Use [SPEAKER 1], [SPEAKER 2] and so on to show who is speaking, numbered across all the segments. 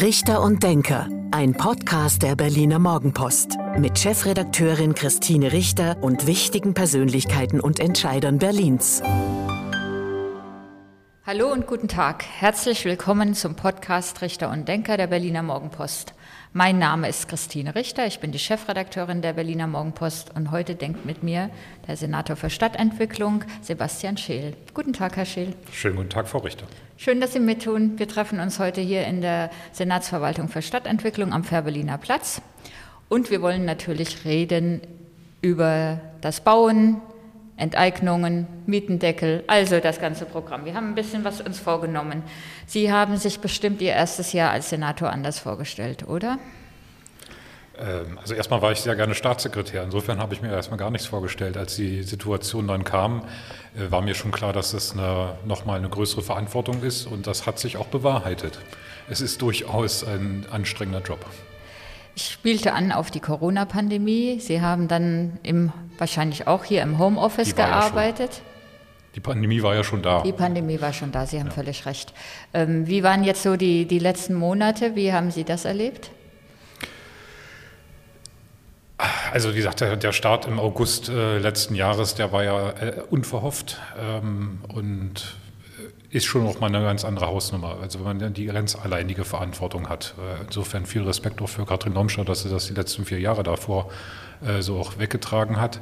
[SPEAKER 1] Richter und Denker, ein Podcast der Berliner Morgenpost mit Chefredakteurin Christine Richter und wichtigen Persönlichkeiten und Entscheidern Berlins.
[SPEAKER 2] Hallo und guten Tag. Herzlich willkommen zum Podcast Richter und Denker der Berliner Morgenpost. Mein Name ist Christine Richter, ich bin die Chefredakteurin der Berliner Morgenpost und heute denkt mit mir der Senator für Stadtentwicklung, Sebastian Scheel. Guten Tag, Herr Scheel.
[SPEAKER 3] Schönen guten Tag, Frau Richter.
[SPEAKER 2] Schön, dass Sie mittun. Wir treffen uns heute hier in der Senatsverwaltung für Stadtentwicklung am Fährberliner Platz und wir wollen natürlich reden über das Bauen, Enteignungen, Mietendeckel, also das ganze Programm. Wir haben ein bisschen was uns vorgenommen. Sie haben sich bestimmt Ihr erstes Jahr als Senator anders vorgestellt, oder?
[SPEAKER 3] Ähm, also erstmal war ich sehr gerne Staatssekretär. Insofern habe ich mir erstmal gar nichts vorgestellt. Als die Situation dann kam, äh, war mir schon klar, dass es eine, nochmal eine größere Verantwortung ist und das hat sich auch bewahrheitet. Es ist durchaus ein anstrengender Job.
[SPEAKER 2] Ich spielte an auf die Corona-Pandemie. Sie haben dann im, wahrscheinlich auch hier im Homeoffice gearbeitet. Ja
[SPEAKER 3] die Pandemie war ja schon da.
[SPEAKER 2] Die Pandemie war schon da, Sie haben ja. völlig recht. Ähm, wie waren jetzt so die, die letzten Monate? Wie haben Sie das erlebt?
[SPEAKER 3] Also wie gesagt, der, der Start im August äh, letzten Jahres, der war ja äh, unverhofft ähm, und ist schon noch mal eine ganz andere Hausnummer. Also wenn man die ganz alleinige Verantwortung hat. Äh, insofern viel Respekt auch für Katrin Domschner, dass sie das die letzten vier Jahre davor äh, so auch weggetragen hat.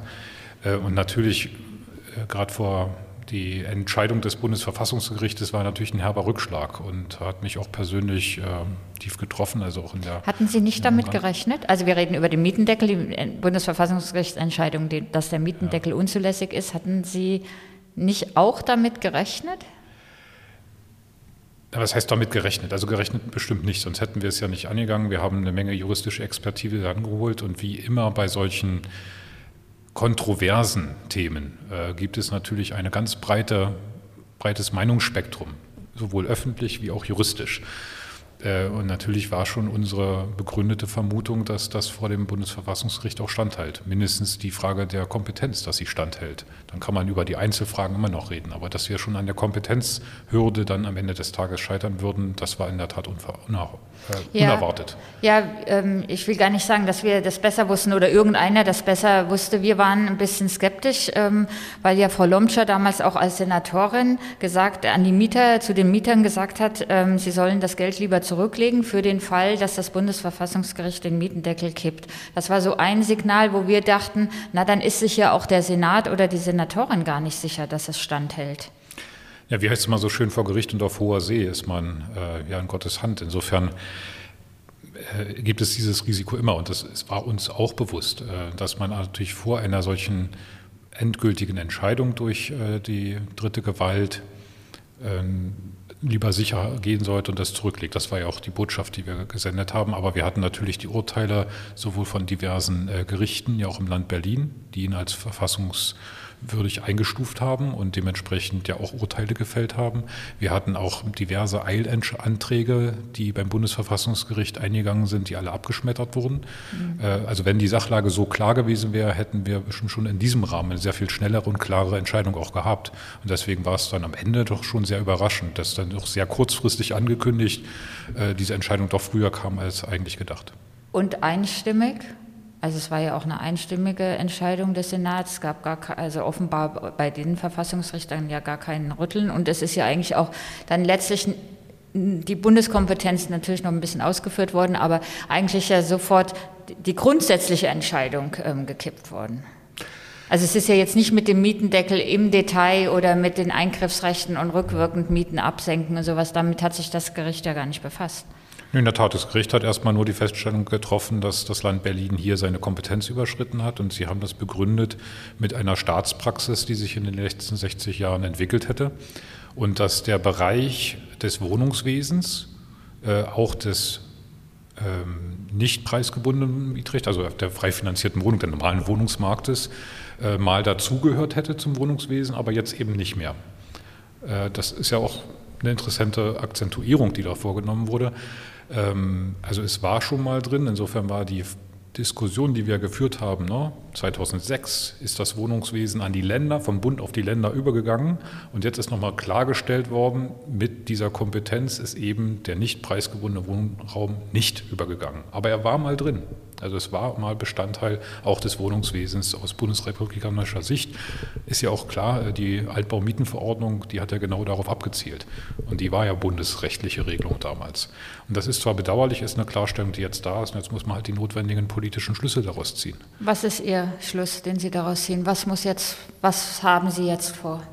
[SPEAKER 3] Äh, und natürlich gerade vor die Entscheidung des Bundesverfassungsgerichtes war natürlich ein herber Rückschlag und hat mich auch persönlich äh, tief getroffen. Also auch in der
[SPEAKER 2] Hatten Sie nicht damit gerechnet? Also wir reden über den Mietendeckel, die Bundesverfassungsgerichtsentscheidung, dass der Mietendeckel ja. unzulässig ist. Hatten Sie nicht auch damit gerechnet?
[SPEAKER 3] Was heißt damit gerechnet? Also gerechnet bestimmt nicht, sonst hätten wir es ja nicht angegangen. Wir haben eine Menge juristische Expertise angeholt und wie immer bei solchen kontroversen Themen äh, gibt es natürlich ein ganz breite, breites Meinungsspektrum, sowohl öffentlich wie auch juristisch. Äh, und natürlich war schon unsere begründete Vermutung, dass das vor dem Bundesverfassungsgericht auch standhält. Mindestens die Frage der Kompetenz, dass sie standhält. Dann kann man über die Einzelfragen immer noch reden. Aber dass wir schon an der Kompetenzhürde dann am Ende des Tages scheitern würden, das war in der Tat äh, unerwartet.
[SPEAKER 2] Ja, ja ähm, ich will gar nicht sagen, dass wir das besser wussten oder irgendeiner das besser wusste. Wir waren ein bisschen skeptisch, ähm, weil ja Frau Lomscher damals auch als Senatorin gesagt, an die Mieter, zu den Mietern gesagt hat, ähm, sie sollen das Geld lieber zurücklegen für den Fall, dass das Bundesverfassungsgericht den Mietendeckel kippt. Das war so ein Signal, wo wir dachten, na dann ist sich ja auch der Senat oder die Senatorin gar nicht sicher, dass es standhält.
[SPEAKER 3] Ja, wie heißt es mal so schön, vor Gericht und auf hoher See ist man äh, ja in Gottes Hand. Insofern äh, gibt es dieses Risiko immer und das, es war uns auch bewusst, äh, dass man natürlich vor einer solchen endgültigen Entscheidung durch äh, die dritte Gewalt ähm, lieber sicher gehen sollte und das zurücklegt. Das war ja auch die Botschaft, die wir gesendet haben. Aber wir hatten natürlich die Urteile sowohl von diversen äh, Gerichten, ja auch im Land Berlin, die ihn als Verfassungs würdig eingestuft haben und dementsprechend ja auch Urteile gefällt haben. Wir hatten auch diverse Eilanträge, die beim Bundesverfassungsgericht eingegangen sind, die alle abgeschmettert wurden. Mhm. Äh, also wenn die Sachlage so klar gewesen wäre, hätten wir schon in diesem Rahmen eine sehr viel schnellere und klare Entscheidung auch gehabt. Und deswegen war es dann am Ende doch schon sehr überraschend, dass dann doch sehr kurzfristig angekündigt äh, diese Entscheidung doch früher kam als eigentlich gedacht.
[SPEAKER 2] Und einstimmig? Also es war ja auch eine einstimmige Entscheidung des Senats. Es gab gar, also offenbar bei den Verfassungsrichtern ja gar keinen Rütteln. Und es ist ja eigentlich auch dann letztlich die Bundeskompetenz natürlich noch ein bisschen ausgeführt worden, aber eigentlich ja sofort die grundsätzliche Entscheidung ähm, gekippt worden. Also es ist ja jetzt nicht mit dem Mietendeckel im Detail oder mit den Eingriffsrechten und rückwirkend Mieten absenken und sowas. Damit hat sich das Gericht ja gar nicht befasst.
[SPEAKER 3] In der Tat, das Gericht hat erstmal nur die Feststellung getroffen, dass das Land Berlin hier seine Kompetenz überschritten hat und sie haben das begründet mit einer Staatspraxis, die sich in den letzten 60 Jahren entwickelt hätte und dass der Bereich des Wohnungswesens, äh, auch des ähm, nicht preisgebundenen Mietrecht, also der frei finanzierten Wohnung, der normalen Wohnungsmarktes, äh, mal dazugehört hätte zum Wohnungswesen, aber jetzt eben nicht mehr. Äh, das ist ja auch eine interessante Akzentuierung, die da vorgenommen wurde. Ähm, also es war schon mal drin, insofern war die Diskussion, die wir geführt haben, ne? 2006 ist das Wohnungswesen an die Länder, vom Bund auf die Länder übergegangen. Und jetzt ist nochmal klargestellt worden, mit dieser Kompetenz ist eben der nicht preisgebundene Wohnraum nicht übergegangen. Aber er war mal drin. Also es war mal Bestandteil auch des Wohnungswesens aus bundesrepublikanischer Sicht. Ist ja auch klar, die Altbaumietenverordnung, die hat ja genau darauf abgezielt. Und die war ja bundesrechtliche Regelung damals. Und das ist zwar bedauerlich, ist eine Klarstellung, die jetzt da ist. Und jetzt muss man halt die notwendigen politischen Schlüsse daraus ziehen.
[SPEAKER 2] Was ist Ihr Schluss, den Sie daraus ziehen? Was muss jetzt, was haben Sie jetzt vor?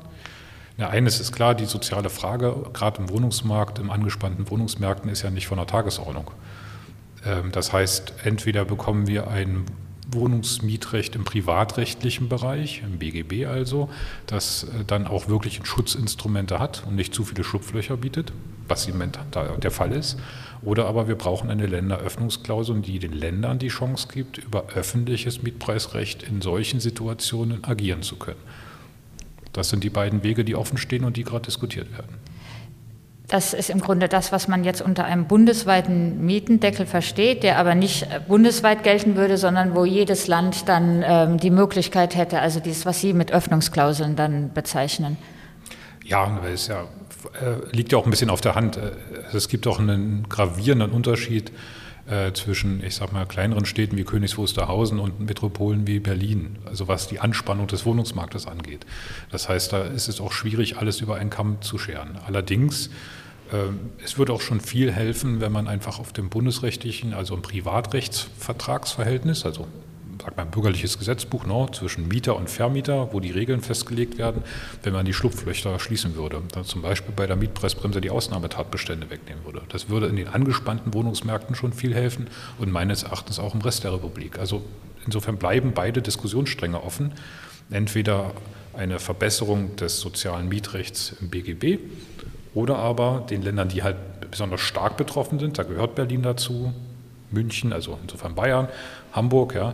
[SPEAKER 3] Ja, eines ist klar, die soziale Frage, gerade im Wohnungsmarkt, im angespannten Wohnungsmärkten, ist ja nicht von der Tagesordnung. Ähm, das heißt, entweder bekommen wir ein Wohnungsmietrecht im privatrechtlichen Bereich, im BGB also, das äh, dann auch wirklich Schutzinstrumente hat und nicht zu viele Schlupflöcher bietet, was im Moment der Fall ist. Oder aber wir brauchen eine Länderöffnungsklausel, die den Ländern die Chance gibt, über öffentliches Mietpreisrecht in solchen Situationen agieren zu können. Das sind die beiden Wege, die offen stehen und die gerade diskutiert werden.
[SPEAKER 2] Das ist im Grunde das, was man jetzt unter einem bundesweiten Mietendeckel versteht, der aber nicht bundesweit gelten würde, sondern wo jedes Land dann ähm, die Möglichkeit hätte, also dieses, was Sie mit Öffnungsklauseln dann bezeichnen.
[SPEAKER 3] Ja, es ja, äh, liegt ja auch ein bisschen auf der Hand. Äh, es gibt auch einen gravierenden Unterschied äh, zwischen, ich sag mal, kleineren Städten wie Königs Wusterhausen und Metropolen wie Berlin, also was die Anspannung des Wohnungsmarktes angeht. Das heißt, da ist es auch schwierig, alles über einen Kamm zu scheren. Allerdings ähm, es würde auch schon viel helfen, wenn man einfach auf dem bundesrechtlichen, also im Privatrechtsvertragsverhältnis, also sagt man bürgerliches Gesetzbuch no, zwischen Mieter und Vermieter, wo die Regeln festgelegt werden, wenn man die Schlupflöcher schließen würde. Dann zum Beispiel bei der Mietpreisbremse die Ausnahmetatbestände wegnehmen würde. Das würde in den angespannten Wohnungsmärkten schon viel helfen und meines Erachtens auch im Rest der Republik. Also insofern bleiben beide Diskussionsstränge offen. Entweder eine Verbesserung des sozialen Mietrechts im BGB oder aber den Ländern, die halt besonders stark betroffen sind, da gehört Berlin dazu, München, also insofern Bayern, Hamburg, ja,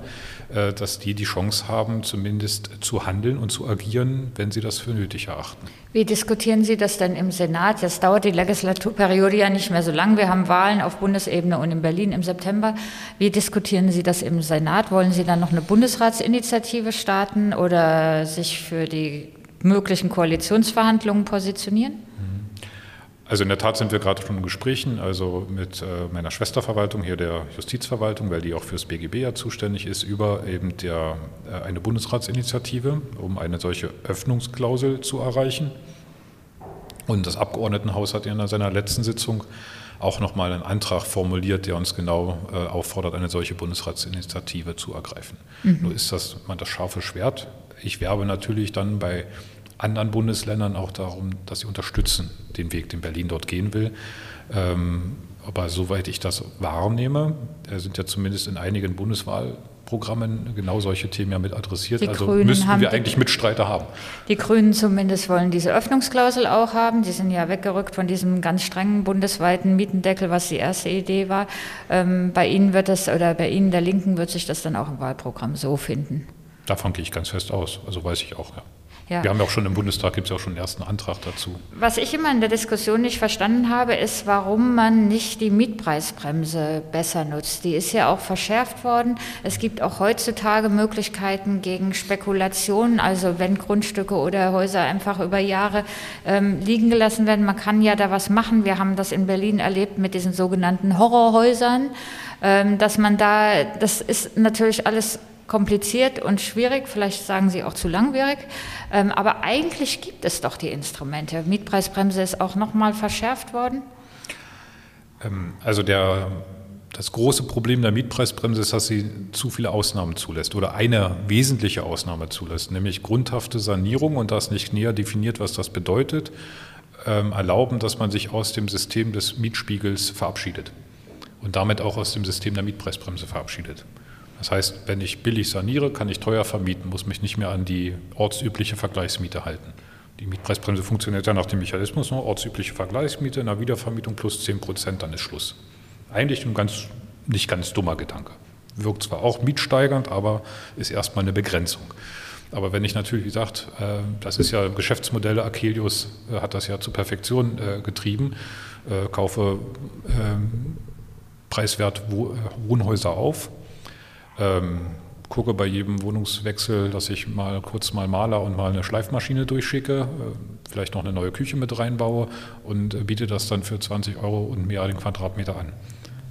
[SPEAKER 3] äh, dass die die Chance haben, zumindest zu handeln und zu agieren, wenn sie das für nötig erachten.
[SPEAKER 2] Wie diskutieren Sie das denn im Senat? Jetzt dauert die Legislaturperiode ja nicht mehr so lang. Wir haben Wahlen auf Bundesebene und in Berlin im September. Wie diskutieren Sie das im Senat? Wollen Sie dann noch eine Bundesratsinitiative starten oder sich für die möglichen Koalitionsverhandlungen positionieren?
[SPEAKER 3] Also in der Tat sind wir gerade schon in Gesprächen, also mit äh, meiner Schwesterverwaltung hier der Justizverwaltung, weil die auch fürs BGB ja zuständig ist, über eben der, äh, eine Bundesratsinitiative, um eine solche Öffnungsklausel zu erreichen. Und das Abgeordnetenhaus hat in seiner letzten Sitzung auch nochmal einen Antrag formuliert, der uns genau äh, auffordert, eine solche Bundesratsinitiative zu ergreifen. Mhm. Nur ist das man das scharfe Schwert. Ich werbe natürlich dann bei anderen Bundesländern auch darum, dass sie unterstützen den Weg, den Berlin dort gehen will. Ähm, aber soweit ich das wahrnehme, sind ja zumindest in einigen Bundeswahlprogrammen genau solche Themen ja mit adressiert.
[SPEAKER 2] Die
[SPEAKER 3] also
[SPEAKER 2] Grünen
[SPEAKER 3] müssten wir eigentlich Mitstreiter haben.
[SPEAKER 2] Die Grünen zumindest wollen diese Öffnungsklausel auch haben. Die sind ja weggerückt von diesem ganz strengen bundesweiten Mietendeckel, was die erste Idee war. Ähm, bei Ihnen wird das, oder bei Ihnen der Linken wird sich das dann auch im Wahlprogramm so finden.
[SPEAKER 3] Davon gehe ich ganz fest aus. Also weiß ich auch, ja. Ja. Wir haben ja auch schon im Bundestag, gibt es ja auch schon einen ersten Antrag dazu.
[SPEAKER 2] Was ich immer in der Diskussion nicht verstanden habe, ist, warum man nicht die Mietpreisbremse besser nutzt. Die ist ja auch verschärft worden. Es gibt auch heutzutage Möglichkeiten gegen Spekulationen, also wenn Grundstücke oder Häuser einfach über Jahre ähm, liegen gelassen werden. Man kann ja da was machen. Wir haben das in Berlin erlebt mit diesen sogenannten Horrorhäusern, ähm, dass man da, das ist natürlich alles kompliziert und schwierig, vielleicht sagen Sie auch zu langwierig, ähm, aber eigentlich gibt es doch die Instrumente. Mietpreisbremse ist auch nochmal verschärft worden.
[SPEAKER 3] Ähm, also der, das große Problem der Mietpreisbremse ist, dass sie zu viele Ausnahmen zulässt oder eine wesentliche Ausnahme zulässt, nämlich grundhafte Sanierung und das nicht näher definiert, was das bedeutet, ähm, erlauben, dass man sich aus dem System des Mietspiegels verabschiedet und damit auch aus dem System der Mietpreisbremse verabschiedet. Das heißt, wenn ich billig saniere, kann ich teuer vermieten, muss mich nicht mehr an die ortsübliche Vergleichsmiete halten. Die Mietpreisbremse funktioniert ja nach dem Mechanismus, nur ortsübliche Vergleichsmiete, in der Wiedervermietung plus 10 Prozent, dann ist Schluss. Eigentlich ein ganz, nicht ganz dummer Gedanke. Wirkt zwar auch mietsteigernd, aber ist erstmal eine Begrenzung. Aber wenn ich natürlich, wie gesagt, äh, das ist ja Geschäftsmodelle, Akelius äh, hat das ja zur Perfektion äh, getrieben, kaufe ähm, preiswert Wohnhäuser auf, Ähm, gucke bei jedem Wohnungswechsel, dass ich mal kurz mal Maler und mal eine Schleifmaschine durchschicke, äh, vielleicht noch eine neue Küche mit reinbaue und biete das dann für 20 Euro und mehr den Quadratmeter an.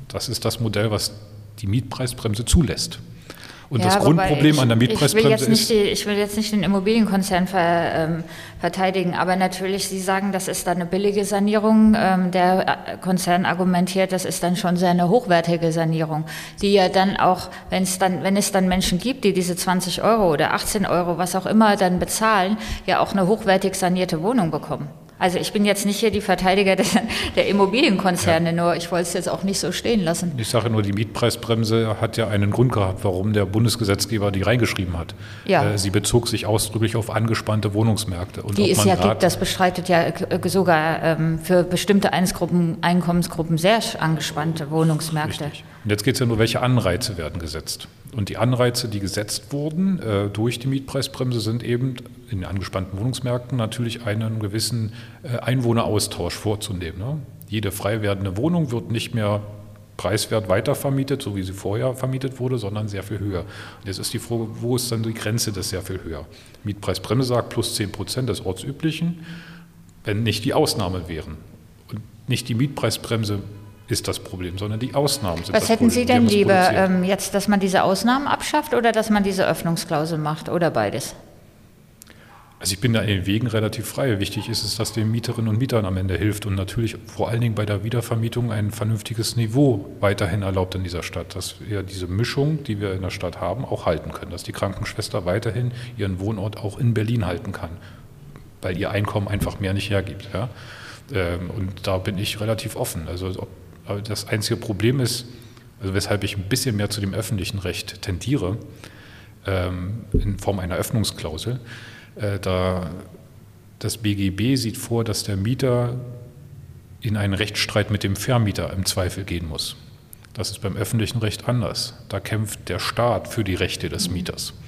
[SPEAKER 3] Das ist das Modell, was die Mietpreisbremse zulässt. Und ja, das Grundproblem
[SPEAKER 2] ich,
[SPEAKER 3] an der Mietpreisbremse
[SPEAKER 2] ist. Die, ich will jetzt nicht den Immobilienkonzern ver, ähm, verteidigen, aber natürlich, Sie sagen, das ist dann eine billige Sanierung. Ähm, der äh, Konzern argumentiert, das ist dann schon sehr eine hochwertige Sanierung, die ja dann auch, wenn es dann, wenn es dann Menschen gibt, die diese 20 Euro oder 18 Euro, was auch immer, dann bezahlen, ja auch eine hochwertig sanierte Wohnung bekommen. Also ich bin jetzt nicht hier die Verteidiger der, der Immobilienkonzerne, ja. nur ich wollte es jetzt auch nicht so stehen lassen.
[SPEAKER 3] Ich sage nur, die Mietpreisbremse hat ja einen Grund gehabt, warum der Bundesgesetzgeber die reingeschrieben hat. Ja. Äh, sie bezog sich ausdrücklich auf angespannte Wohnungsmärkte.
[SPEAKER 2] Und die es ja gibt, das bestreitet ja äh, sogar ähm, für bestimmte Einkommensgruppen sehr angespannte Wohnungsmärkte.
[SPEAKER 3] Richtig. Und jetzt geht es ja nur, welche Anreize werden gesetzt. Und die Anreize, die gesetzt wurden äh, durch die Mietpreisbremse, sind eben in angespannten Wohnungsmärkten natürlich einen gewissen äh, Einwohneraustausch vorzunehmen. Ne? Jede frei werdende Wohnung wird nicht mehr preiswert weitervermietet, so wie sie vorher vermietet wurde, sondern sehr viel höher. Und jetzt ist die Frage, wo ist dann die Grenze des sehr viel höher? Mietpreisbremse sagt plus 10 Prozent des Ortsüblichen, wenn nicht die Ausnahme wären. Und nicht die Mietpreisbremse ist das Problem, sondern die Ausnahmen sind
[SPEAKER 2] Was
[SPEAKER 3] das
[SPEAKER 2] hätten
[SPEAKER 3] Problem.
[SPEAKER 2] Sie denn lieber ähm, jetzt, dass man diese Ausnahmen abschafft oder dass man diese Öffnungsklausel macht oder beides?
[SPEAKER 3] Also ich bin da in den Wegen relativ frei. Wichtig ist es, dass den Mieterinnen und Mietern am Ende hilft und natürlich vor allen Dingen bei der Wiedervermietung ein vernünftiges Niveau weiterhin erlaubt in dieser Stadt, dass wir diese Mischung, die wir in der Stadt haben, auch halten können, dass die Krankenschwester weiterhin ihren Wohnort auch in Berlin halten kann, weil ihr Einkommen einfach mehr nicht hergibt. Ja? Ähm, und da bin ich relativ offen. Also ob aber das einzige Problem ist, also weshalb ich ein bisschen mehr zu dem öffentlichen Recht tendiere, ähm, in Form einer Öffnungsklausel, äh, da das BGB sieht vor, dass der Mieter in einen Rechtsstreit mit dem Vermieter im Zweifel gehen muss. Das ist beim öffentlichen Recht anders. Da kämpft der Staat für die Rechte des Mieters. Und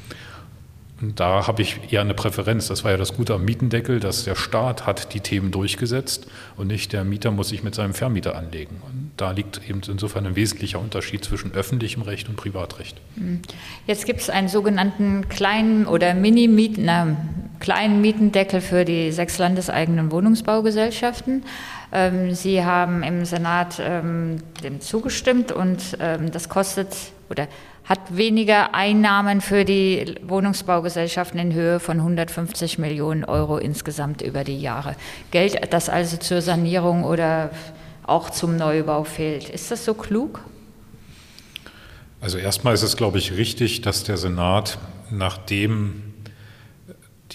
[SPEAKER 3] da habe ich eher eine Präferenz. Das war ja das Gute am Mietendeckel, dass der Staat hat die Themen durchgesetzt und nicht der Mieter muss sich mit seinem Vermieter anlegen. Und da liegt eben insofern ein wesentlicher Unterschied zwischen öffentlichem Recht und Privatrecht.
[SPEAKER 2] Hm. Jetzt gibt es einen sogenannten kleinen oder Mini-Mieten, kleinen Mietendeckel für die sechs landeseigenen Wohnungsbaugesellschaften. Ähm, Sie haben im Senat ähm, dem zugestimmt und ähm, das kostet oder hat weniger Einnahmen für die Wohnungsbaugesellschaften in Höhe von 150 Millionen Euro insgesamt über die Jahre. Geld, das also zur Sanierung oder auch zum Neubau fehlt. Ist das so klug?
[SPEAKER 3] Also erstmal ist es, glaube ich, richtig, dass der Senat, nachdem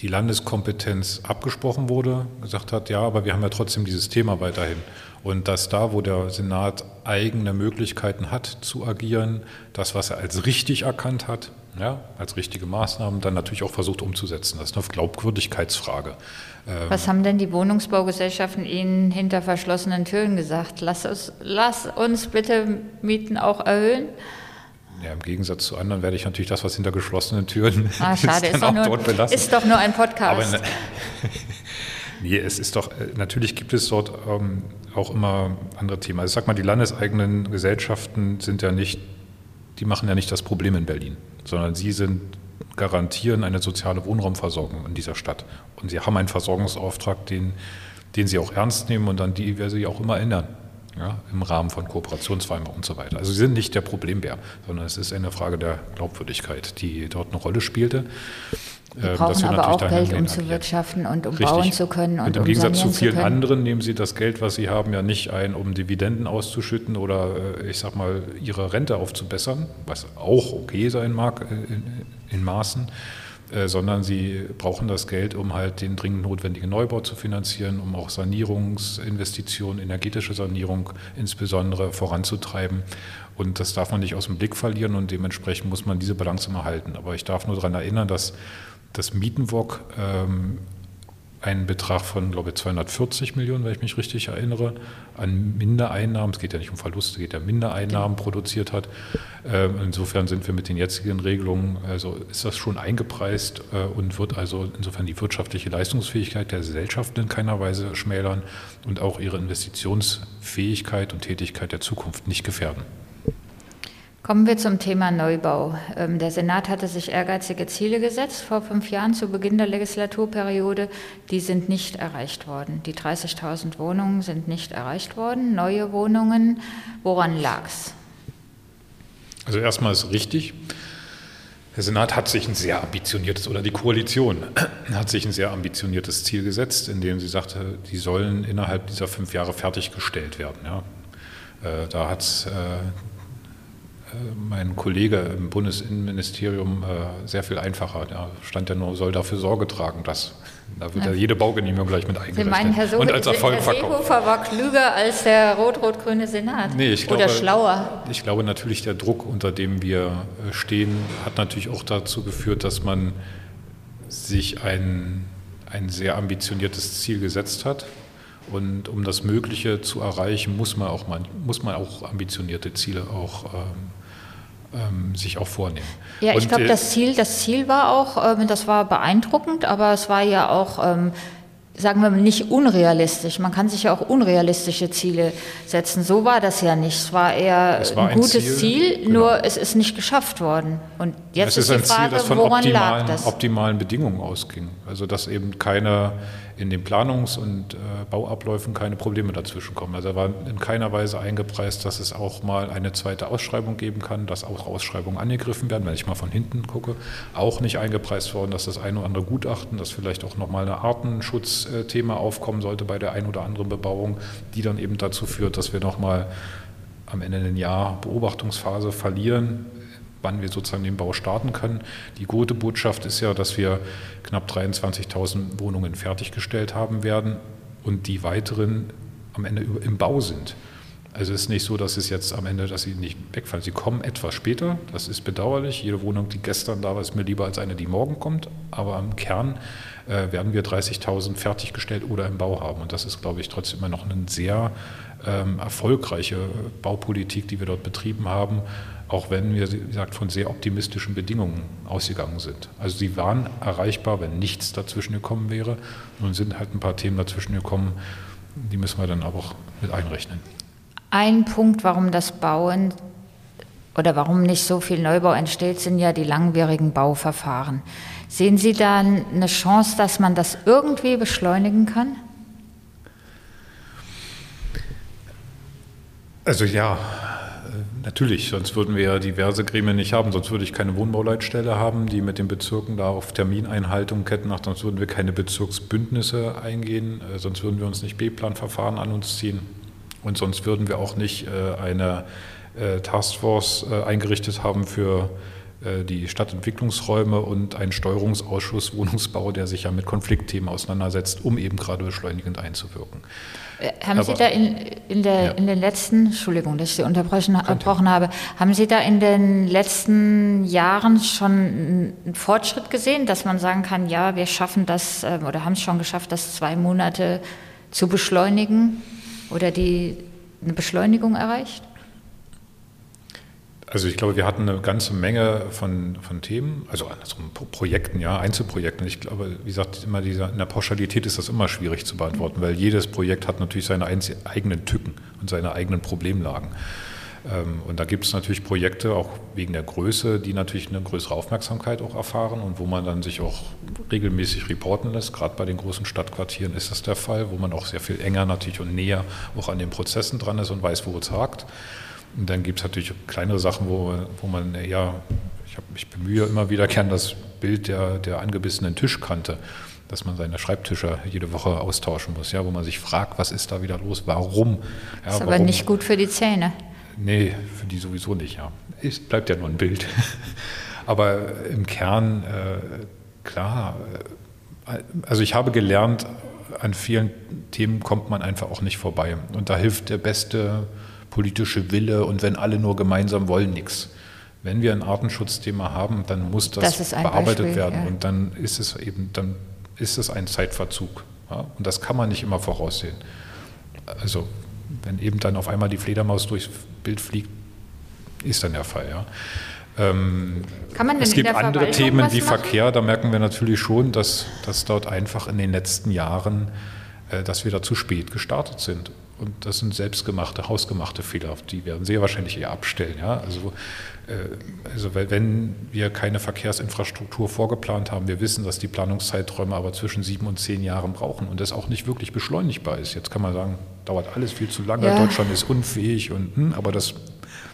[SPEAKER 3] die Landeskompetenz abgesprochen wurde, gesagt hat, ja, aber wir haben ja trotzdem dieses Thema weiterhin. Und dass da, wo der Senat eigene Möglichkeiten hat zu agieren, das, was er als richtig erkannt hat, ja, als richtige Maßnahmen, dann natürlich auch versucht umzusetzen. Das ist eine Glaubwürdigkeitsfrage.
[SPEAKER 2] Ähm, was haben denn die Wohnungsbaugesellschaften Ihnen hinter verschlossenen Türen gesagt? Lass uns, lass uns bitte Mieten auch erhöhen?
[SPEAKER 3] Ja, Im Gegensatz zu anderen werde ich natürlich das, was hinter geschlossenen Türen
[SPEAKER 2] ah, schade, ist, ist, doch nur, ist, doch nur, ein Podcast. Aber,
[SPEAKER 3] nee, es ist doch, äh, natürlich gibt es dort ähm, auch immer andere Themen. Also ich sag mal, die landeseigenen Gesellschaften sind ja nicht, die machen ja nicht das Problem in Berlin, sondern sie sind garantieren eine soziale Wohnraumversorgung in dieser Stadt. Und sie haben einen Versorgungsauftrag, den, den sie auch ernst nehmen und an die wir sie auch immer erinnern ja, im Rahmen von Kooperationsvereinbarungen und so weiter. Also sie sind nicht der Problembär, sondern es ist eine Frage der Glaubwürdigkeit, die dort eine Rolle spielte.
[SPEAKER 2] Ähm, brauchen aber auch Geld, um zu wirtschaften und um Richtig. bauen zu können. Und,
[SPEAKER 3] und im um Gegensatz zu vielen zu anderen nehmen sie das Geld, was sie haben, ja nicht ein, um Dividenden auszuschütten oder äh, ich sag mal, ihre Rente aufzubessern, was auch okay sein mag äh, in, in Maßen, äh, sondern sie brauchen das Geld, um halt den dringend notwendigen Neubau zu finanzieren, um auch Sanierungsinvestitionen, energetische Sanierung insbesondere voranzutreiben. Und das darf man nicht aus dem Blick verlieren und dementsprechend muss man diese Balance immer halten. Aber ich darf nur daran erinnern, dass das Mietenwok ähm, einen Betrag von, glaube ich, 240 Millionen, wenn ich mich richtig erinnere, an Mindereinnahmen, es geht ja nicht um Verluste, es geht ja Mindereinnahmen produziert hat. Ähm, insofern sind wir mit den jetzigen Regelungen, also ist das schon eingepreist äh, und wird also insofern die wirtschaftliche Leistungsfähigkeit der Gesellschaften in keiner Weise schmälern und auch ihre Investitionsfähigkeit und Tätigkeit der Zukunft nicht gefährden.
[SPEAKER 2] Kommen wir zum Thema Neubau. Ähm, der Senat hatte sich ehrgeizige Ziele gesetzt vor fünf Jahren zu Beginn der Legislaturperiode. Die sind nicht erreicht worden. Die 30.000 Wohnungen sind nicht erreicht worden. Neue Wohnungen, woran lag es?
[SPEAKER 3] Also erstmal ist richtig. Der Senat hat sich ein sehr ambitioniertes, oder die Koalition hat sich ein sehr ambitioniertes Ziel gesetzt, indem sie sagte, die sollen innerhalb dieser fünf Jahre fertiggestellt werden. Ja. Äh, da hat es äh, mein Kollege im Bundesinnenministerium äh, sehr viel einfacher. Da stand ja nur, soll dafür Sorge tragen, dass da wird ja, jede Baugenehmigung gleich mit eingerechnet.
[SPEAKER 2] Sie meinen, Herr, so und als Erfolg Herr Seehofer war klüger als der rot-rot-grüne Senat
[SPEAKER 3] nee, ich glaube,
[SPEAKER 2] oder schlauer?
[SPEAKER 3] Ich glaube natürlich, der Druck, unter dem wir äh, stehen, hat natürlich auch dazu geführt, dass man sich ein, ein sehr ambitioniertes Ziel gesetzt hat. Und um das Mögliche zu erreichen, muss man auch, mal, muss man auch ambitionierte Ziele auch ähm, ähm, sich auch vornehmen.
[SPEAKER 2] Ja, ich glaube, äh, das Ziel, das Ziel war auch, ähm, das war beeindruckend, aber es war ja auch, ähm, sagen wir mal, nicht unrealistisch. Man kann sich ja auch unrealistische Ziele setzen. So war das ja nicht. Es war eher es war ein gutes Ziel, Ziel genau. nur es ist nicht geschafft worden. Und jetzt es ist, ist die Frage, Ziel, das von woran lag das?
[SPEAKER 3] optimalen Bedingungen ausging. Also dass eben keine in den Planungs- und äh, Bauabläufen keine Probleme dazwischen kommen. Also war in keiner Weise eingepreist, dass es auch mal eine zweite Ausschreibung geben kann, dass auch Ausschreibungen angegriffen werden, wenn ich mal von hinten gucke. Auch nicht eingepreist worden, dass das ein oder andere Gutachten, dass vielleicht auch nochmal ein Artenschutzthema aufkommen sollte bei der ein oder anderen Bebauung, die dann eben dazu führt, dass wir nochmal am Ende ein Jahr Beobachtungsphase verlieren, wann wir sozusagen den Bau starten können. Die gute Botschaft ist ja, dass wir knapp 23.000 Wohnungen fertiggestellt haben werden und die weiteren am Ende im Bau sind. Also es ist nicht so, dass es jetzt am Ende, dass sie nicht wegfallen. Sie kommen etwas später. Das ist bedauerlich. Jede Wohnung, die gestern da war, ist mir lieber als eine, die morgen kommt. Aber im Kern äh, werden wir 30.000 fertiggestellt oder im Bau haben. Und das ist, glaube ich, trotzdem immer noch eine sehr ähm, erfolgreiche Baupolitik, die wir dort betrieben haben auch wenn wir, wie gesagt, von sehr optimistischen Bedingungen ausgegangen sind. Also sie waren erreichbar, wenn nichts dazwischen gekommen wäre. Nun sind halt ein paar Themen dazwischen gekommen, die müssen wir dann aber auch mit einrechnen.
[SPEAKER 2] Ein Punkt, warum das Bauen oder warum nicht so viel Neubau entsteht, sind ja die langwierigen Bauverfahren. Sehen Sie da eine Chance, dass man das irgendwie beschleunigen kann?
[SPEAKER 3] Also ja, Natürlich, sonst würden wir ja diverse Gremien nicht haben. Sonst würde ich keine Wohnbauleitstelle haben, die mit den Bezirken da auf Termineinhaltung Ketten macht. Sonst würden wir keine Bezirksbündnisse eingehen. Äh, sonst würden wir uns nicht B-Plan-Verfahren an uns ziehen. Und sonst würden wir auch nicht äh, eine äh, Taskforce eingerichtet haben für die Stadtentwicklungsräume und einen Steuerungsausschuss Wohnungsbau, der sich ja mit Konfliktthemen auseinandersetzt, um eben gerade beschleunigend einzuwirken.
[SPEAKER 2] Äh, haben Aber, Sie da in, in, der, ja. in den letzten, Entschuldigung, dass ich Sie unterbrochen habe, haben Sie da in den letzten Jahren schon einen Fortschritt gesehen, dass man sagen kann, ja, wir schaffen das ähm, oder haben es schon geschafft, das zwei Monate zu beschleunigen oder die eine Beschleunigung erreicht?
[SPEAKER 3] Also ich glaube, wir hatten eine ganze Menge von, von Themen, also andersrum, Projekten, ja, Einzelprojekten. Ich glaube, wie gesagt, immer dieser, in der Pauschalität ist das immer schwierig zu beantworten, weil jedes Projekt hat natürlich seine eigenen Tücken und seine eigenen Problemlagen. Ähm, und da gibt es natürlich Projekte, auch wegen der Größe, die natürlich eine größere Aufmerksamkeit auch erfahren und wo man dann sich auch regelmäßig reporten lässt. Gerade bei den großen Stadtquartieren ist das der Fall, wo man auch sehr viel enger natürlich und näher auch an den Prozessen dran ist und weiß, wo es hakt. Und dann gibt es natürlich kleinere Sachen, wo, wo man ja, ich, hab, ich bemühe immer wieder gern das Bild der, der angebissenen Tischkante, dass man seine Schreibtische jede Woche austauschen muss, ja, wo man sich fragt, was ist da wieder los, warum.
[SPEAKER 2] Ja, ist aber warum? nicht gut für die Zähne.
[SPEAKER 3] Nee, für die sowieso nicht, ja. Es bleibt ja nur ein Bild. aber im Kern, äh, klar, äh, also ich habe gelernt, an vielen Themen kommt man einfach auch nicht vorbei. Und da hilft der beste politische Wille und wenn alle nur gemeinsam wollen, nichts. Wenn wir ein Artenschutzthema haben, dann muss das, das bearbeitet Beispiel, werden ja. und dann ist es eben, dann ist es ein Zeitverzug. Ja? Und das kann man nicht immer voraussehen. Also wenn eben dann auf einmal die Fledermaus durchs Bild fliegt, ist dann der Fall. Ja. Ähm, es gibt andere Themen wie Verkehr, da merken wir natürlich schon, dass, dass dort einfach in den letzten Jahren, äh, dass wir da zu spät gestartet sind. Und das sind selbstgemachte, hausgemachte Fehler, auf die werden sehr wahrscheinlich eher abstellen. Ja? Also, äh, also wenn wir keine Verkehrsinfrastruktur vorgeplant haben, wir wissen, dass die Planungszeiträume aber zwischen sieben und zehn Jahren brauchen und das auch nicht wirklich beschleunigbar ist. Jetzt kann man sagen, dauert alles viel zu lange, ja. Deutschland ist unfähig und hm, aber das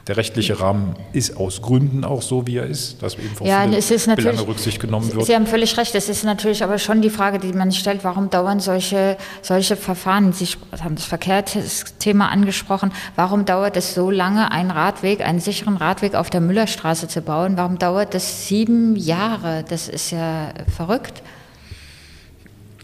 [SPEAKER 3] der rechtliche Rahmen ist aus Gründen auch so, wie er ist, dass eben
[SPEAKER 2] auf ja, es ist Belange
[SPEAKER 3] Rücksicht genommen wird.
[SPEAKER 2] Sie haben völlig recht. Es ist natürlich aber schon die Frage, die man stellt, warum dauern solche, solche Verfahren, Sie haben das Verkehrsthema angesprochen, warum dauert es so lange, einen Radweg, einen sicheren Radweg auf der Müllerstraße zu bauen? Warum dauert das sieben Jahre? Das ist ja verrückt.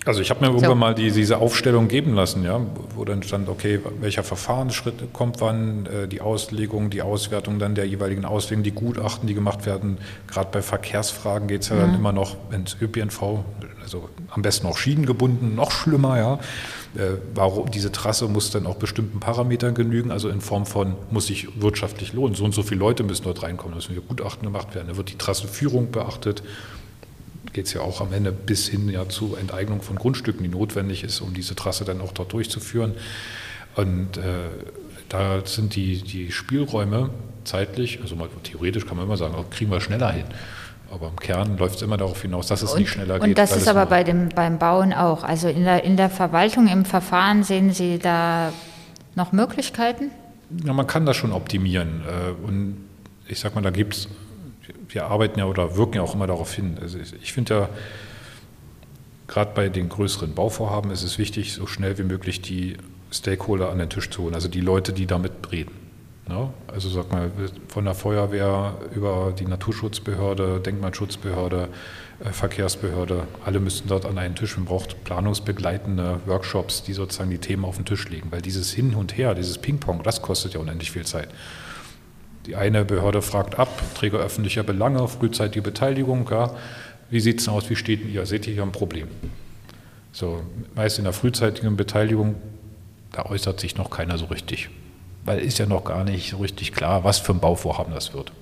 [SPEAKER 3] Also ich habe mir so. irgendwann mal die, diese Aufstellung geben lassen, ja, wo dann stand, okay, welcher Verfahrensschritt kommt wann, äh, die Auslegung, die Auswertung dann der jeweiligen Auslegung, die Gutachten, die gemacht werden. Gerade bei Verkehrsfragen geht es ja mhm. dann immer noch, es ÖPNV, also am besten auch schienengebunden, noch schlimmer, ja. Äh, warum diese Trasse muss dann auch bestimmten Parametern genügen, also in Form von muss sich wirtschaftlich lohnen. So und so viele Leute müssen dort reinkommen, da müssen wir Gutachten gemacht werden. Da wird die Trassenführung beachtet geht es ja auch am Ende bis hin ja zu Enteignung von Grundstücken, die notwendig ist, um diese Trasse dann auch dort durchzuführen. Und äh, da sind die, die Spielräume zeitlich, also mal, theoretisch kann man immer sagen, kriegen wir schneller hin. Aber im Kern läuft es immer darauf hinaus, dass es und, nicht schneller geht.
[SPEAKER 2] Und das ist aber bei dem, beim Bauen auch. Also in der, in der Verwaltung, im Verfahren sehen Sie da noch Möglichkeiten?
[SPEAKER 3] Ja, man kann das schon optimieren. Äh, und ich sag mal, da gibt es wir arbeiten ja oder wirken ja auch immer darauf hin. Also ich finde ja, gerade bei den größeren Bauvorhaben ist es wichtig, so schnell wie möglich die Stakeholder an den Tisch zu holen, also die Leute, die damit reden. Ne? Also sag mal, von der Feuerwehr über die Naturschutzbehörde, Denkmalschutzbehörde, äh, Verkehrsbehörde, alle müssen dort an einen Tisch. Man braucht planungsbegleitende Workshops, die sozusagen die Themen auf den Tisch legen, weil dieses Hin und Her, dieses Ping-Pong, das kostet ja unendlich viel Zeit. Die eine Behörde fragt ab, Träger öffentlicher Belange, frühzeitige Beteiligung. Ja. Wie sieht es aus? Wie steht ihr? Seht ihr hier ein Problem? So, meist in der frühzeitigen Beteiligung, da äußert sich noch keiner so richtig. Weil ist ja noch gar nicht so richtig klar, was für ein Bauvorhaben das wird.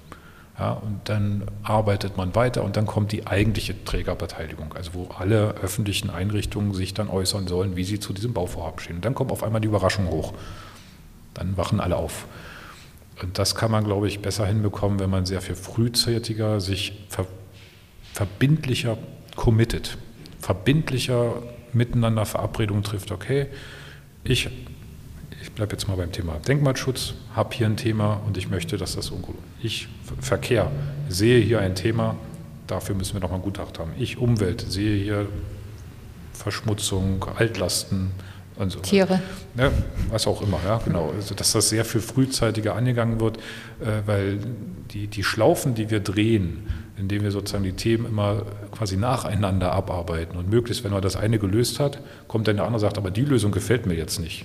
[SPEAKER 3] Ja, und dann arbeitet man weiter und dann kommt die eigentliche Trägerbeteiligung, also wo alle öffentlichen Einrichtungen sich dann äußern sollen, wie sie zu diesem Bauvorhaben stehen. Und dann kommt auf einmal die Überraschung hoch. Dann wachen alle auf. Und das kann man, glaube ich, besser hinbekommen, wenn man sehr viel frühzeitiger sich ver verbindlicher committet, verbindlicher miteinander Verabredungen trifft. Okay, ich, ich bleibe jetzt mal beim Thema Denkmalschutz, habe hier ein Thema und ich möchte, dass das ungut Ich, Verkehr, sehe hier ein Thema, dafür müssen wir nochmal ein Gutachten haben. Ich, Umwelt, sehe hier Verschmutzung, Altlasten,
[SPEAKER 2] und so. Tiere.
[SPEAKER 3] Ja, was auch immer, ja, genau. Also, dass das sehr viel frühzeitiger angegangen wird, äh, weil die, die Schlaufen, die wir drehen, indem wir sozusagen die Themen immer quasi nacheinander abarbeiten und möglichst, wenn man das eine gelöst hat, kommt dann der andere und sagt, aber die Lösung gefällt mir jetzt nicht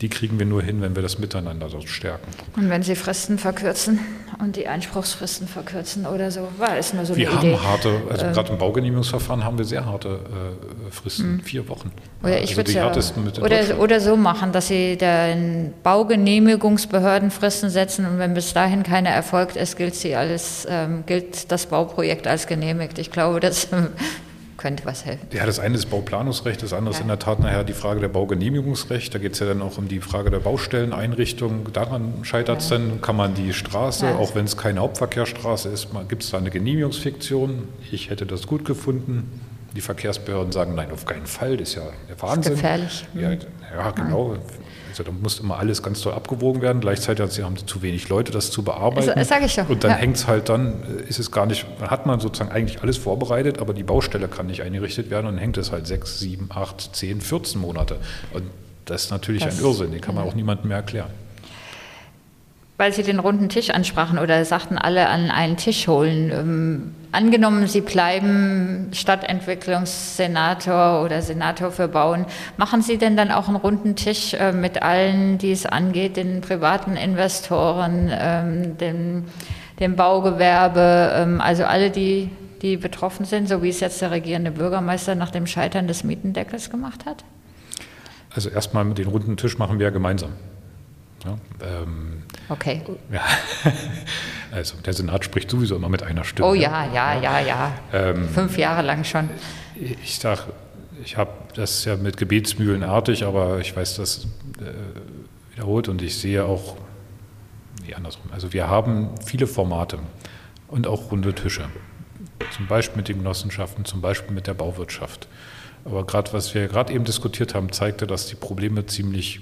[SPEAKER 3] die kriegen wir nur hin, wenn wir das miteinander dort stärken.
[SPEAKER 2] Und wenn Sie Fristen verkürzen und die Einspruchsfristen verkürzen oder so, war es nur so
[SPEAKER 3] wir
[SPEAKER 2] eine
[SPEAKER 3] Idee. Wir haben harte, also ähm, gerade im Baugenehmigungsverfahren haben wir sehr harte äh, Fristen, mh. vier Wochen.
[SPEAKER 2] Oder ich also ja, oder, oder so machen, dass Sie den Baugenehmigungsbehörden Fristen setzen und wenn bis dahin keine erfolgt ist, gilt, sie alles, ähm, gilt das Bauprojekt als genehmigt. Ich glaube, das könnte was helfen.
[SPEAKER 3] Ja, das eine ist Bauplanungsrecht, das andere ja. ist in der Tat nachher die Frage der Baugenehmigungsrecht. Da geht es ja dann auch um die Frage der Baustelleneinrichtung. Daran scheitert es ja. dann, kann man die Straße, ja. auch wenn es keine Hauptverkehrsstraße ist, gibt es da eine Genehmigungsfiktion. Ich hätte das gut gefunden. Die Verkehrsbehörden sagen, nein, auf keinen Fall, das ist ja der Wahnsinn. Das ist
[SPEAKER 2] gefährlich.
[SPEAKER 3] Ja, ja genau. Also da muss immer alles ganz toll abgewogen werden. Gleichzeitig haben sie zu wenig Leute, das zu bearbeiten.
[SPEAKER 2] Das, sage ich doch.
[SPEAKER 3] Und dann ja. hängt es halt dann, äh, ist es gar nicht, hat man sozusagen eigentlich alles vorbereitet, aber die Baustelle kann nicht eingerichtet werden und dann hängt es halt sechs, sieben, acht, zehn, 14 Monate. Und das ist natürlich das, ein Irrsinn, den kann man auch niemandem mehr erklären
[SPEAKER 2] weil Sie den runden Tisch ansprachen oder sagten, alle an einen Tisch holen. Ähm, angenommen, Sie bleiben Stadtentwicklungssenator oder Senator für Bauen, machen Sie denn dann auch einen runden Tisch äh, mit allen, die es angeht, den privaten Investoren, ähm, dem, dem Baugewerbe, ähm, also alle, die, die betroffen sind, so wie es jetzt der regierende Bürgermeister nach dem Scheitern des Mietendeckels gemacht hat?
[SPEAKER 3] Also erstmal den runden Tisch machen wir ja gemeinsam. Ja,
[SPEAKER 2] ähm, okay.
[SPEAKER 3] Ja, also der Senat spricht sowieso immer mit einer Stimme.
[SPEAKER 2] Oh ja, ja, ja, ja. Ähm, Fünf Jahre lang schon.
[SPEAKER 3] Ich sage, ich habe das ja mit Gebetsmühlen artig, aber ich weiß, dass äh, wiederholt und ich sehe auch, nee, andersrum, also wir haben viele Formate und auch runde Tische. Zum Beispiel mit den Genossenschaften, zum Beispiel mit der Bauwirtschaft. Aber gerade was wir gerade eben diskutiert haben, zeigte, dass die Probleme ziemlich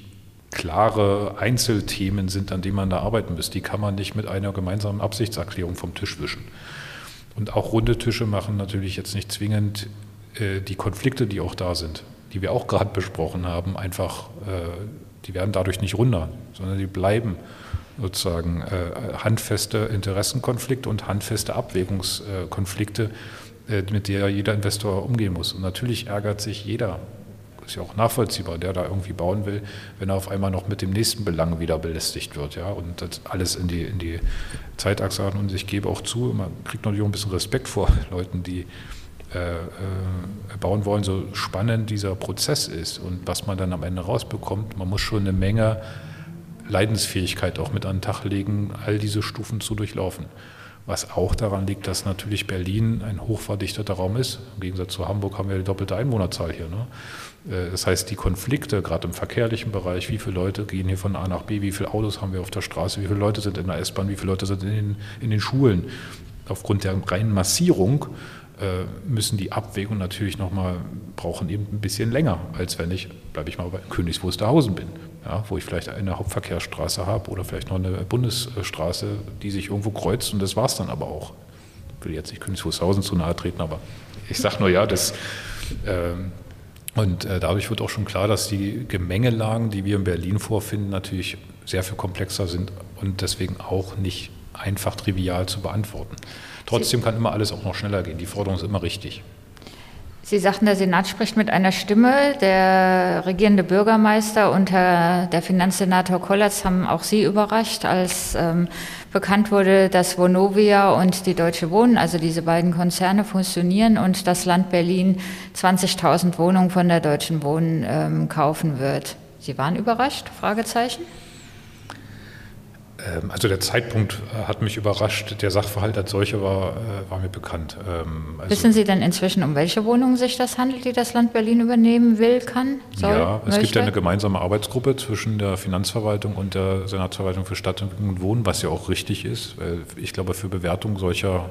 [SPEAKER 3] klare Einzelthemen sind, an denen man da arbeiten muss. Die kann man nicht mit einer gemeinsamen Absichtserklärung vom Tisch wischen. Und auch runde Tische machen natürlich jetzt nicht zwingend äh, die Konflikte, die auch da sind, die wir auch gerade besprochen haben, einfach, äh, die werden dadurch nicht runder, sondern die bleiben sozusagen äh, handfeste Interessenkonflikte und handfeste Abwägungskonflikte, mit der jeder Investor umgehen muss. Und natürlich ärgert sich jeder, ist ja auch nachvollziehbar, der da irgendwie bauen will, wenn er auf einmal noch mit dem nächsten Belang wieder belästigt wird, ja, und das alles in die, in die Zeitachse hat. Und ich gebe auch zu, man kriegt natürlich auch ein bisschen Respekt vor Leuten, die äh, äh, bauen wollen, so spannend dieser Prozess ist und was man dann am Ende rausbekommt. Man muss schon eine Menge Leidensfähigkeit auch mit an den Tag legen, all diese Stufen zu durchlaufen. Was auch daran liegt, dass natürlich Berlin ein hochverdichteter Raum ist. Im Gegensatz zu Hamburg haben wir die doppelte Einwohnerzahl hier. Ne? Äh, das heißt, die Konflikte, gerade im verkehrlichen Bereich, wie viele Leute gehen hier von A nach B, wie viele Autos haben wir auf der Straße, wie viele Leute sind in der S-Bahn, wie viele Leute sind in den, in den Schulen. Aufgrund der reinen Massierung müssen die Abwägungen natürlich nochmal, brauchen eben ein bisschen länger, als wenn ich, bleibe ich mal bei Königs Wusterhausen bin, ja, wo ich vielleicht eine Hauptverkehrsstraße habe oder vielleicht noch eine Bundesstraße, die sich irgendwo kreuzt und das war es dann aber auch. Ich will jetzt nicht Königs Wusterhausen zu nahe treten, aber ich sage nur ja, das. Ähm, und äh, dadurch wird auch schon klar, dass die Gemengelagen, die wir in Berlin vorfinden, natürlich sehr viel komplexer sind und deswegen auch nicht einfach trivial zu beantworten. Trotzdem kann immer alles auch noch schneller gehen. Die Forderung ist immer richtig.
[SPEAKER 2] Sie sagten, der Senat spricht mit einer Stimme. Der regierende Bürgermeister und der Finanzsenator Kollatz haben auch Sie überrascht, als ähm, bekannt wurde, dass Vonovia und die Deutsche Wohnen, also diese beiden Konzerne, fusionieren und das Land Berlin 20.000 Wohnungen von der Deutschen Wohnen ähm, kaufen wird. Sie waren überrascht? Fragezeichen.
[SPEAKER 3] Ähm, also der Zeitpunkt äh, hat mich überrascht. Der Sachverhalt als solcher war, äh, war mir bekannt.
[SPEAKER 2] Ähm, also Wissen Sie denn inzwischen, um welche Wohnungen sich das handelt, die das Land Berlin übernehmen will, kann,
[SPEAKER 3] soll? Ja, es möchte? gibt ja eine gemeinsame Arbeitsgruppe zwischen der Finanzverwaltung und der Senatsverwaltung für Stadtentwicklung und Wohnen, was ja auch richtig ist. Weil ich glaube, für Bewertung solcher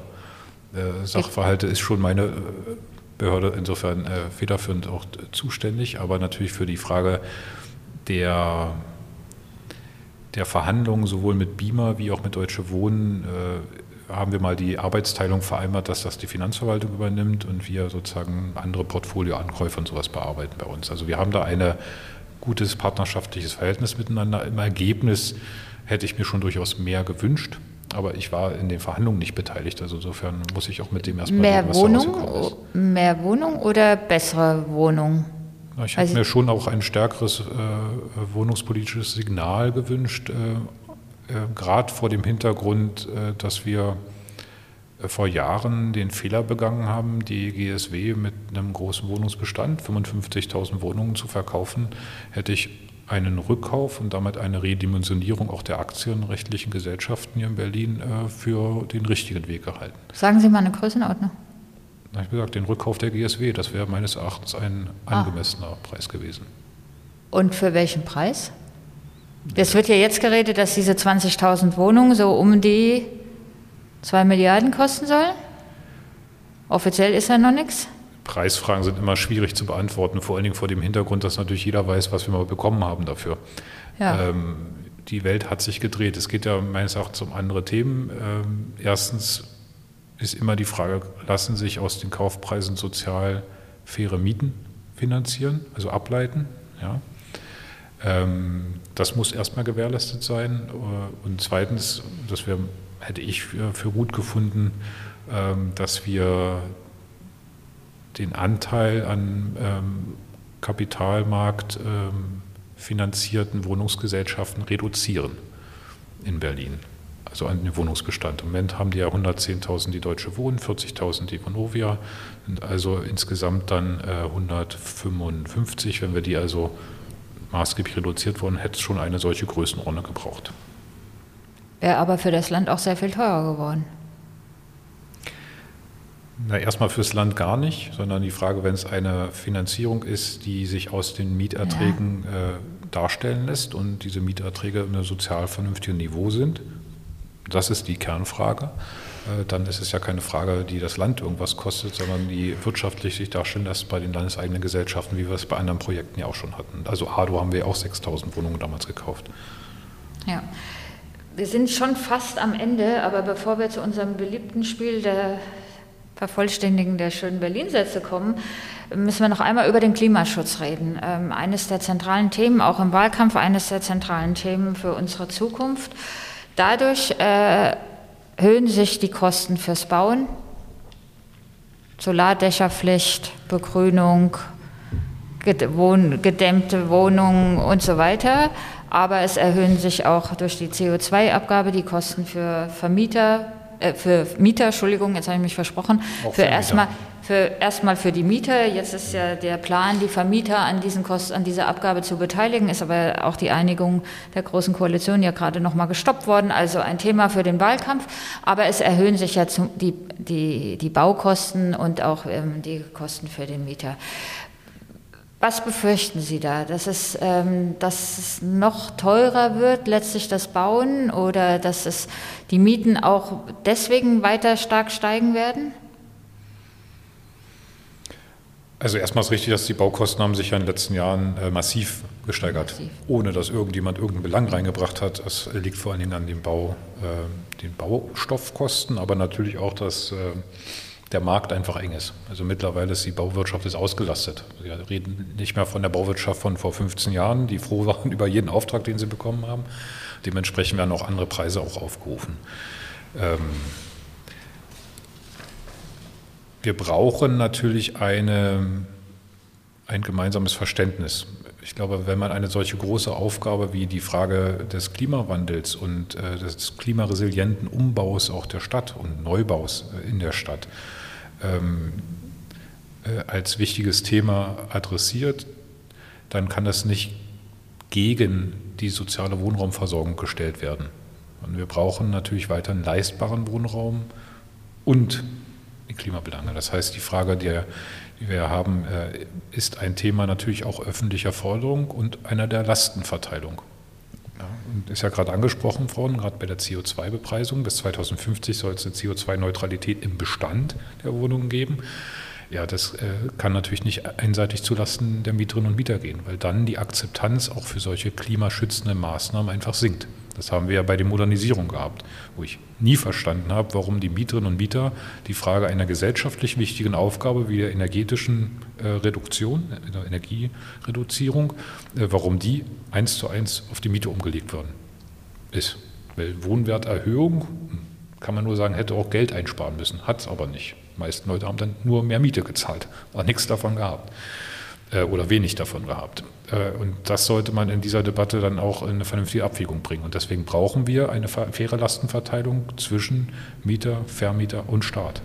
[SPEAKER 3] äh, Sachverhalte ist schon meine Behörde insofern federführend auch zuständig. Aber natürlich für die Frage der der Verhandlungen sowohl mit BIMA wie auch mit Deutsche Wohnen äh, haben wir mal die Arbeitsteilung vereinbart, dass das die Finanzverwaltung übernimmt und wir sozusagen andere Portfolioankäufe und sowas bearbeiten bei uns. Also wir haben da ein gutes partnerschaftliches Verhältnis miteinander. Im Ergebnis hätte ich mir schon durchaus mehr gewünscht. Aber ich war in den Verhandlungen nicht beteiligt, also insofern muss ich auch mit dem erstmal
[SPEAKER 2] mehr reden, Wohnung, Mehr Wohnung oder bessere Wohnung?
[SPEAKER 3] Ich hätte also mir schon auch ein stärkeres äh, wohnungspolitisches Signal gewünscht, äh, äh, gerade vor dem Hintergrund, äh, dass wir äh, vor Jahren den Fehler begangen haben, die GSW mit einem großen Wohnungsbestand, 55.000 Wohnungen zu verkaufen, hätte ich einen Rückkauf und damit eine Redimensionierung auch der aktienrechtlichen Gesellschaften hier in Berlin äh, für den richtigen Weg gehalten.
[SPEAKER 2] Sagen Sie mal eine Größenordnung
[SPEAKER 3] habe ich gesagt, den Rückkauf der GSW, das wäre meines Erachtens ein ah. angemessener ah. Preis gewesen.
[SPEAKER 2] Und für welchen Preis? Es wird ja jetzt geredet, dass diese 20.000 Wohnungen so um die 2 Milliarden kosten sollen. Offiziell ist ja noch nichts.
[SPEAKER 3] Preisfragen sind immer schwierig zu beantworten, vor allen Dingen vor dem Hintergrund, dass natürlich jeder weiß, was wir mal bekommen haben dafür. Ja. Ähm, die Welt hat sich gedreht. Es geht ja meines Erachtens um andere Themen. Ähm, erstens ist immer die Frage, lassen sich aus den Kaufpreisen sozial faire Mieten finanzieren, also ableiten? Ja. Ähm, das muss erstmal gewährleistet sein. Und zweitens, das wär, hätte ich für, für gut gefunden, ähm, dass wir den Anteil an ähm, Kapitalmarkt finanzierten Wohnungsgesellschaften reduzieren in Berlin also an den Wohnungsbestand. Im Moment haben die ja 110.000 die Deutsche Wohnen, 40.000 die Vonovia, sind also insgesamt dann äh, 155. Wenn wir die also maßgeblich reduziert wurden, hätte es schon eine solche Größenordnung gebraucht.
[SPEAKER 2] Wäre aber für das Land auch sehr viel teurer geworden.
[SPEAKER 3] Na, erstmal fürs Land gar nicht, sondern die Frage, wenn es eine Finanzierung ist, die sich aus den Mieterträgen ja. äh, darstellen lässt und diese Mieterträge in einem sozial vernünftigen Niveau sind, das ist die Kernfrage, äh, dann ist es ja keine Frage, die das Land irgendwas kostet, sondern die wirtschaftlich sich darstellen lässt bei den landeseigenen Gesellschaften, wie wir es bei anderen Projekten ja auch schon hatten. Also ADO haben wir auch 6000 Wohnungen damals gekauft.
[SPEAKER 2] Ja. Wir sind schon fast am Ende, aber bevor wir zu unserem beliebten Spiel der Vervollständigen der schönen Berlin-Sätze kommen, müssen wir noch einmal über den Klimaschutz reden. Ähm, eines der zentralen Themen, auch im Wahlkampf, eines der zentralen Themen für unsere Zukunft. Dadurch äh, erhöhen sich die Kosten fürs Bauen, Solardächerpflicht, Begrünung, gedämmte Wohnungen und so weiter. Aber es erhöhen sich auch durch die CO2-Abgabe die Kosten für Vermieter, äh, für Mieter, Entschuldigung, jetzt habe ich mich versprochen, auch für, für erstmal für erstmal für die Mieter. Jetzt ist ja der Plan, die Vermieter an diesen Kost, an dieser Abgabe zu beteiligen, ist aber auch die Einigung der großen Koalition ja gerade noch mal gestoppt worden. Also ein Thema für den Wahlkampf. Aber es erhöhen sich ja die, die, die Baukosten und auch ähm, die Kosten für den Mieter. Was befürchten Sie da? Dass es, ähm, dass es noch teurer wird, letztlich das Bauen, oder dass es die Mieten auch deswegen weiter stark steigen werden?
[SPEAKER 3] Also erstmal ist richtig, dass die Baukosten haben sich ja in den letzten Jahren äh, massiv gesteigert, massiv. ohne dass irgendjemand irgendeinen Belang reingebracht hat. Das liegt vor allen Dingen an den, Bau, äh, den Baustoffkosten, aber natürlich auch, dass äh, der Markt einfach eng ist. Also mittlerweile ist die Bauwirtschaft ist ausgelastet. Wir reden nicht mehr von der Bauwirtschaft von vor 15 Jahren, die froh waren über jeden Auftrag, den sie bekommen haben. Dementsprechend werden auch andere Preise auch aufgerufen. Ähm, wir brauchen natürlich eine, ein gemeinsames Verständnis. Ich glaube, wenn man eine solche große Aufgabe wie die Frage des Klimawandels und äh, des klimaresilienten Umbaus auch der Stadt und Neubaus äh, in der Stadt ähm, äh, als wichtiges Thema adressiert, dann kann das nicht gegen die soziale Wohnraumversorgung gestellt werden. Und wir brauchen natürlich weiter einen leistbaren Wohnraum und Klimabelange. Das heißt, die Frage, die, die wir haben, äh, ist ein Thema natürlich auch öffentlicher Forderung und einer der Lastenverteilung. Ja, und ist ja gerade angesprochen worden, gerade bei der CO2-Bepreisung. Bis 2050 soll es eine CO2-Neutralität im Bestand der Wohnungen geben. Ja, das äh, kann natürlich nicht einseitig zulasten der Mieterinnen und Mieter gehen, weil dann die Akzeptanz auch für solche klimaschützenden Maßnahmen einfach sinkt. Das haben wir ja bei der Modernisierung gehabt, wo ich nie verstanden habe, warum die Mieterinnen und Mieter die Frage einer gesellschaftlich wichtigen Aufgabe wie der energetischen äh, Reduktion, äh, der Energiereduzierung, äh, warum die eins zu eins auf die Miete umgelegt worden ist. Weil Wohnwerterhöhung, kann man nur sagen, hätte auch Geld einsparen müssen, hat es aber nicht. Die meisten Leute haben dann nur mehr Miete gezahlt, aber nichts davon gehabt oder wenig davon gehabt. Äh, und das sollte man in dieser Debatte dann auch in eine vernünftige Abwägung bringen. Und deswegen brauchen wir eine faire Lastenverteilung zwischen Mieter, Vermieter und Staat,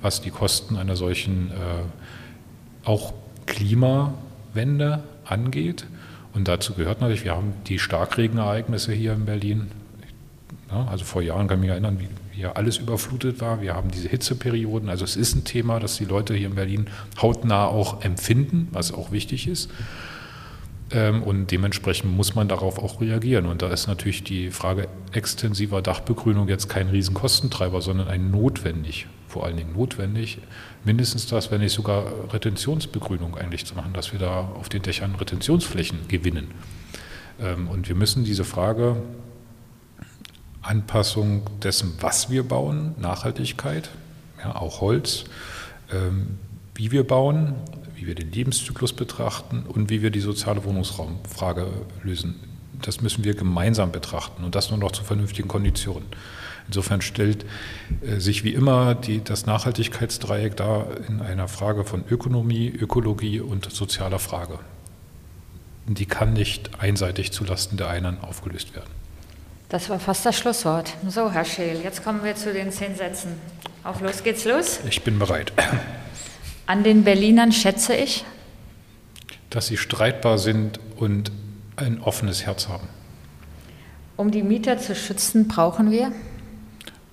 [SPEAKER 3] was die Kosten einer solchen äh, auch Klimawende angeht. Und dazu gehört natürlich, wir haben die Starkregenereignisse hier in Berlin. also vor Jahren kann ich mich erinnern, wie hier alles überflutet war. Wir haben diese Hitzeperioden. Also es ist ein Thema, das die Leute hier in Berlin hautnah auch empfinden, was auch wichtig ist. Ähm, und dementsprechend muss man darauf auch reagieren. Und da ist natürlich die Frage extensiver Dachbegrünung jetzt kein Riesenkostentreiber, sondern ein notwendig, vor allen Dingen notwendig, mindestens das, wenn nicht sogar Retentionsbegrünung eigentlich zu machen, dass wir da auf den Dächern Retentionsflächen gewinnen. Ähm, und wir müssen diese Frage Anpassung dessen, was wir bauen, Nachhaltigkeit, ja, auch Holz, ähm, wie wir bauen, wie wir den Lebenszyklus betrachten und wie wir die soziale Wohnungsraumfrage lösen. Das müssen wir gemeinsam betrachten und das nur noch zu vernünftigen Konditionen. Insofern stellt äh, sich wie immer die, das Nachhaltigkeitsdreieck da in einer Frage von Ökonomie, Ökologie und sozialer Frage. Die kann nicht einseitig zulasten der einen aufgelöst werden.
[SPEAKER 2] Das war fast das Schlusswort. So, Herr Scheel, jetzt kommen wir zu den zehn Sätzen. Auf los geht's los.
[SPEAKER 3] Ich bin bereit.
[SPEAKER 2] An den Berlinern schätze ich,
[SPEAKER 3] dass sie streitbar sind und ein offenes Herz haben.
[SPEAKER 2] Um die Mieter zu schützen, brauchen wir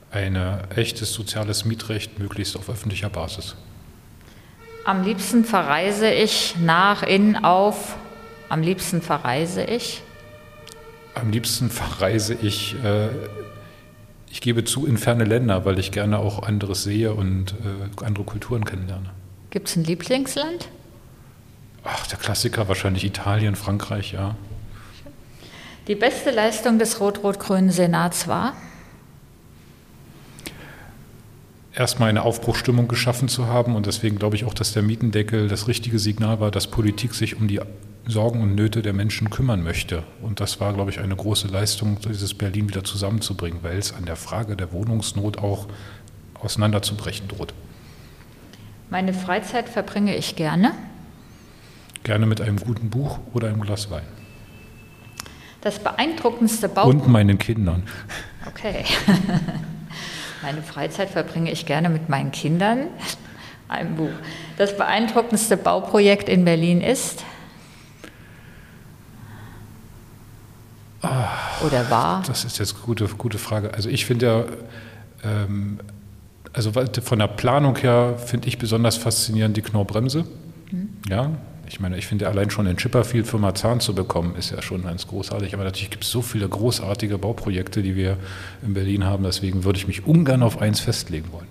[SPEAKER 3] Ein echtes soziales Mietrecht, möglichst auf öffentlicher Basis.
[SPEAKER 2] Am liebsten verreise ich nach, in, auf. Am liebsten verreise ich.
[SPEAKER 3] Am liebsten verreise ich, äh, ich gebe zu, in ferne Länder, weil ich gerne auch anderes sehe und äh, andere Kulturen kennenlerne.
[SPEAKER 2] Gibt es ein Lieblingsland?
[SPEAKER 3] Ach, der Klassiker wahrscheinlich Italien, Frankreich, ja.
[SPEAKER 2] Die beste Leistung des rot-rot-grünen Senats war?
[SPEAKER 3] erstmal eine Aufbruchstimmung geschaffen zu haben. Und deswegen glaube ich auch, dass der Mietendeckel das richtige Signal war, dass Politik sich um die Sorgen und Nöte der Menschen kümmern möchte. Und das war, glaube ich, eine große Leistung, dieses Berlin wieder zusammenzubringen, weil es an der Frage der Wohnungsnot auch auseinanderzubrechen droht.
[SPEAKER 2] Meine Freizeit verbringe ich gerne.
[SPEAKER 3] Gerne mit einem guten Buch oder einem Glas Wein.
[SPEAKER 2] Das beeindruckendste Bau.
[SPEAKER 3] Und meinen Kindern.
[SPEAKER 2] Okay. Meine Freizeit verbringe ich gerne mit meinen Kindern. Ein Buch. Das beeindruckendste Bauprojekt in Berlin ist? Oder war?
[SPEAKER 3] Das ist jetzt eine gute, gute Frage. Also ich finde ja, ähm, also von der Planung her finde ich besonders faszinierend die Knorrbremse. Mhm. Ja, ich meine, ich finde allein schon in Chipperfield für Marzahn zu bekommen, ist ja schon ganz großartig. Aber natürlich gibt es so viele großartige Bauprojekte, die wir in Berlin haben. Deswegen würde ich mich ungern auf eins festlegen wollen.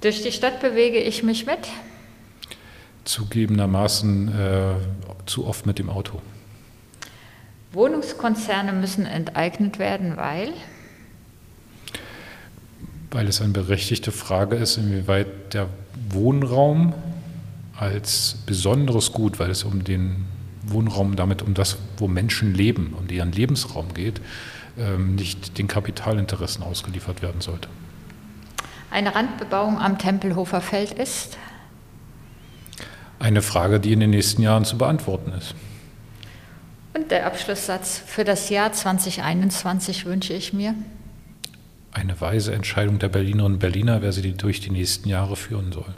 [SPEAKER 2] Durch die Stadt bewege ich mich mit?
[SPEAKER 3] Zugegebenermaßen äh, zu oft mit dem Auto.
[SPEAKER 2] Wohnungskonzerne müssen enteignet werden, weil?
[SPEAKER 3] Weil es eine berechtigte Frage ist, inwieweit der Wohnraum als besonderes Gut, weil es um den Wohnraum, damit um das, wo Menschen leben, um deren Lebensraum geht, ähm, nicht den Kapitalinteressen ausgeliefert werden sollte.
[SPEAKER 2] Eine Randbebauung am Tempelhofer Feld ist?
[SPEAKER 3] Eine Frage, die in den nächsten Jahren zu beantworten ist.
[SPEAKER 2] Und der Abschlusssatz für das Jahr 2021 wünsche ich mir?
[SPEAKER 3] Eine weise Entscheidung der Berlinerinnen und Berliner, wer sie durch die nächsten Jahre führen soll.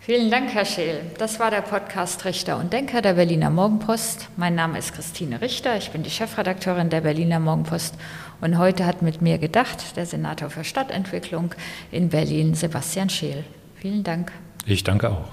[SPEAKER 2] Vielen Dank, Herr Scheel. Das war der Podcast Richter und Denker der Berliner Morgenpost. Mein Name ist Christine Richter. Ich bin die Chefredakteurin der Berliner Morgenpost. Und heute hat mit mir gedacht der Senator für Stadtentwicklung in Berlin, Sebastian Scheel. Vielen Dank.
[SPEAKER 3] Ich danke auch.